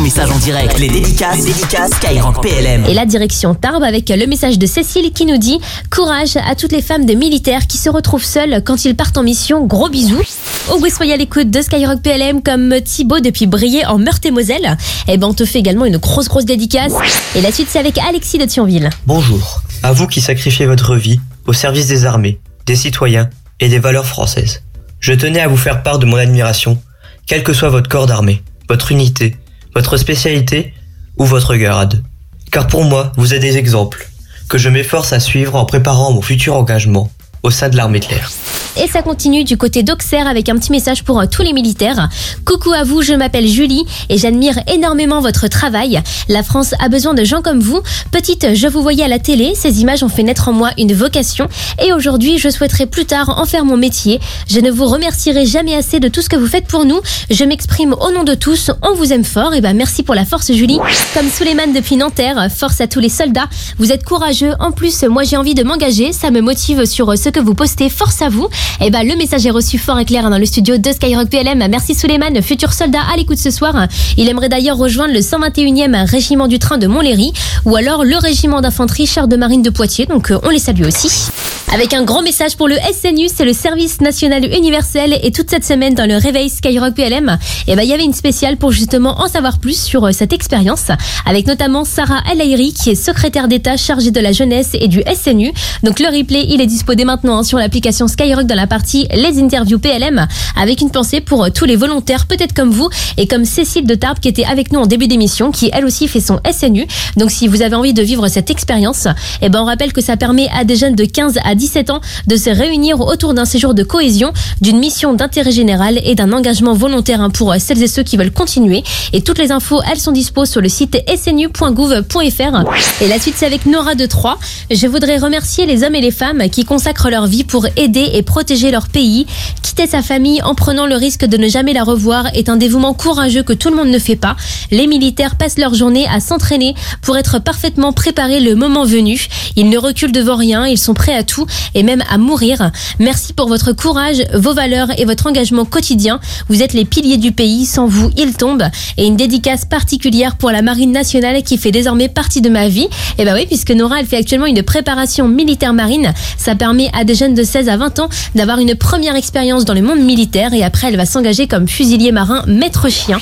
ton message en direct. Les dédicaces, les dédicaces Skyrock PLM. Et la direction Tarbes avec le message de Cécile qui nous dit Courage à toutes les femmes de militaires qui se retrouvent seules quand ils partent en mission. Gros bisous. Au vous soyez à l'écoute de Skyrock PLM comme Thibaut depuis Briey en Meurthe-et-Moselle. Et ben on te fait également une grosse grosse dédicace. Et la suite c'est avec Alexis de Thionville. Bonjour. À vous qui sacrifiez votre vie au service des armées, des citoyens et des valeurs françaises. Je tenais à vous faire part de mon admiration, quel que soit votre corps d'armée, votre unité, votre spécialité ou votre grade. Car pour moi, vous êtes des exemples que je m'efforce à suivre en préparant mon futur engagement au sein de l'armée de l'air. Et ça continue du côté d'Auxerre avec un petit message pour euh, tous les militaires. Coucou à vous, je m'appelle Julie et j'admire énormément votre travail. La France a besoin de gens comme vous. Petite, je vous voyais à la télé, ces images ont fait naître en moi une vocation et aujourd'hui je souhaiterais plus tard en faire mon métier. Je ne vous remercierai jamais assez de tout ce que vous faites pour nous. Je m'exprime au nom de tous, on vous aime fort et ben merci pour la force Julie. Comme Souleymane depuis Nanterre, force à tous les soldats. Vous êtes courageux, en plus moi j'ai envie de m'engager, ça me motive sur ce que vous postez, force à vous. Et bah le message est reçu fort et clair dans le studio de Skyrock PLM. Merci Suleiman, futur soldat à l'écoute ce soir. Il aimerait d'ailleurs rejoindre le 121e régiment du train de Montlhéry ou alors le régiment d'infanterie char de marine de Poitiers. Donc euh, on les salue aussi. Avec un grand message pour le SNU, c'est le service national universel et toute cette semaine dans le réveil Skyrock PLM, et ben il y avait une spéciale pour justement en savoir plus sur euh, cette expérience avec notamment Sarah El qui est secrétaire d'État chargée de la jeunesse et du SNU. Donc le replay, il est dispo dès maintenant hein, sur l'application Skyrock dans la partie les interviews PLM avec une pensée pour euh, tous les volontaires peut-être comme vous et comme Cécile de Tarbes qui était avec nous en début d'émission qui elle aussi fait son SNU. Donc si vous avez envie de vivre cette expérience, et ben on rappelle que ça permet à des jeunes de 15 à 17 ans de se réunir autour d'un séjour de cohésion, d'une mission d'intérêt général et d'un engagement volontaire hein, pour celles et ceux qui veulent continuer. Et toutes les infos, elles sont dispo sur le site snu.gouv.fr. Et la suite, c'est avec Nora de Troyes. Je voudrais remercier les hommes et les femmes qui consacrent leur vie pour aider et protéger leur pays. Quitter sa famille en prenant le risque de ne jamais la revoir est un dévouement courageux que tout le monde ne fait pas. Les militaires passent leur journée à s'entraîner pour être parfaitement préparés le moment venu. Ils ne reculent devant rien, ils sont prêts à tout et même à mourir. Merci pour votre courage, vos valeurs et votre engagement quotidien. Vous êtes les piliers du pays, sans vous, il tombe. Et une dédicace particulière pour la Marine nationale qui fait désormais partie de ma vie. Et bah oui, puisque Nora, elle fait actuellement une préparation militaire marine. Ça permet à des jeunes de 16 à 20 ans d'avoir une première expérience dans le monde militaire et après elle va s'engager comme fusilier marin maître chien.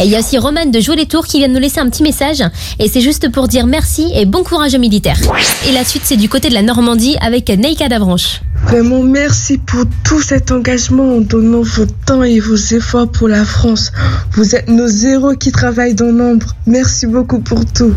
Et il y a aussi Romane de Jouer les Tours qui vient de nous laisser un petit message et c'est juste pour dire merci et bon courage aux militaires. Et la suite c'est du côté de la Normandie avec Neika Davranche. Vraiment, merci pour tout cet engagement en donnant votre temps et vos efforts pour la France. Vous êtes nos héros qui travaillent dans l'ombre. Merci beaucoup pour tout.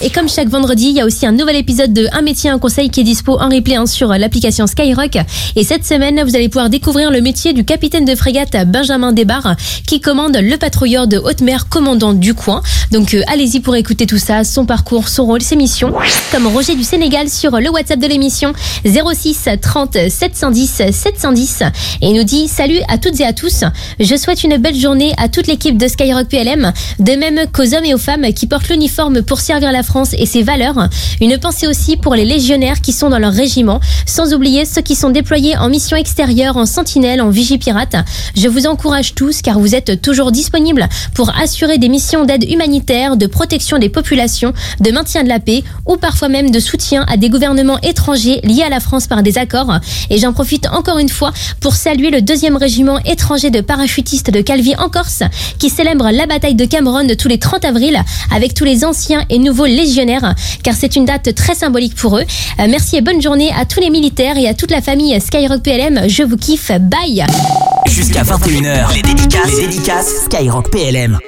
Et comme chaque vendredi, il y a aussi un nouvel épisode de Un métier, un conseil qui est dispo en replay hein, sur l'application Skyrock. Et cette semaine, vous allez pouvoir découvrir le métier du capitaine de frégate Benjamin Desbarres qui commande le patrouilleur de haute mer commandant du coin. Donc euh, allez-y pour écouter tout ça, son parcours, son rôle, ses missions. Comme Roger du Sénégal sur le WhatsApp de l'émission 06 30 710 710 et nous dit salut à toutes et à tous. Je souhaite une belle journée à toute l'équipe de Skyrock PLM, de même qu'aux hommes et aux femmes qui portent l'uniforme pour servir la France et ses valeurs. Une pensée aussi pour les légionnaires qui sont dans leur régiment, sans oublier ceux qui sont déployés en mission extérieure, en sentinelle, en vigie pirate. Je vous encourage tous car vous êtes toujours disponibles pour assurer des missions d'aide humanitaire, de protection des populations, de maintien de la paix ou parfois même de soutien à des gouvernements étrangers liés à la France par des accords. Et j'en profite encore une fois pour saluer le deuxième régiment étranger de parachutistes de Calvi en Corse qui célèbre la bataille de Cameroun de tous les 30 avril avec tous les anciens et nouveaux légionnaires car c'est une date très symbolique pour eux. Euh, merci et bonne journée à tous les militaires et à toute la famille Skyrock PLM. Je vous kiffe. Bye. Jusqu'à 21h, les dédicaces, les dédicaces Skyrock PLM.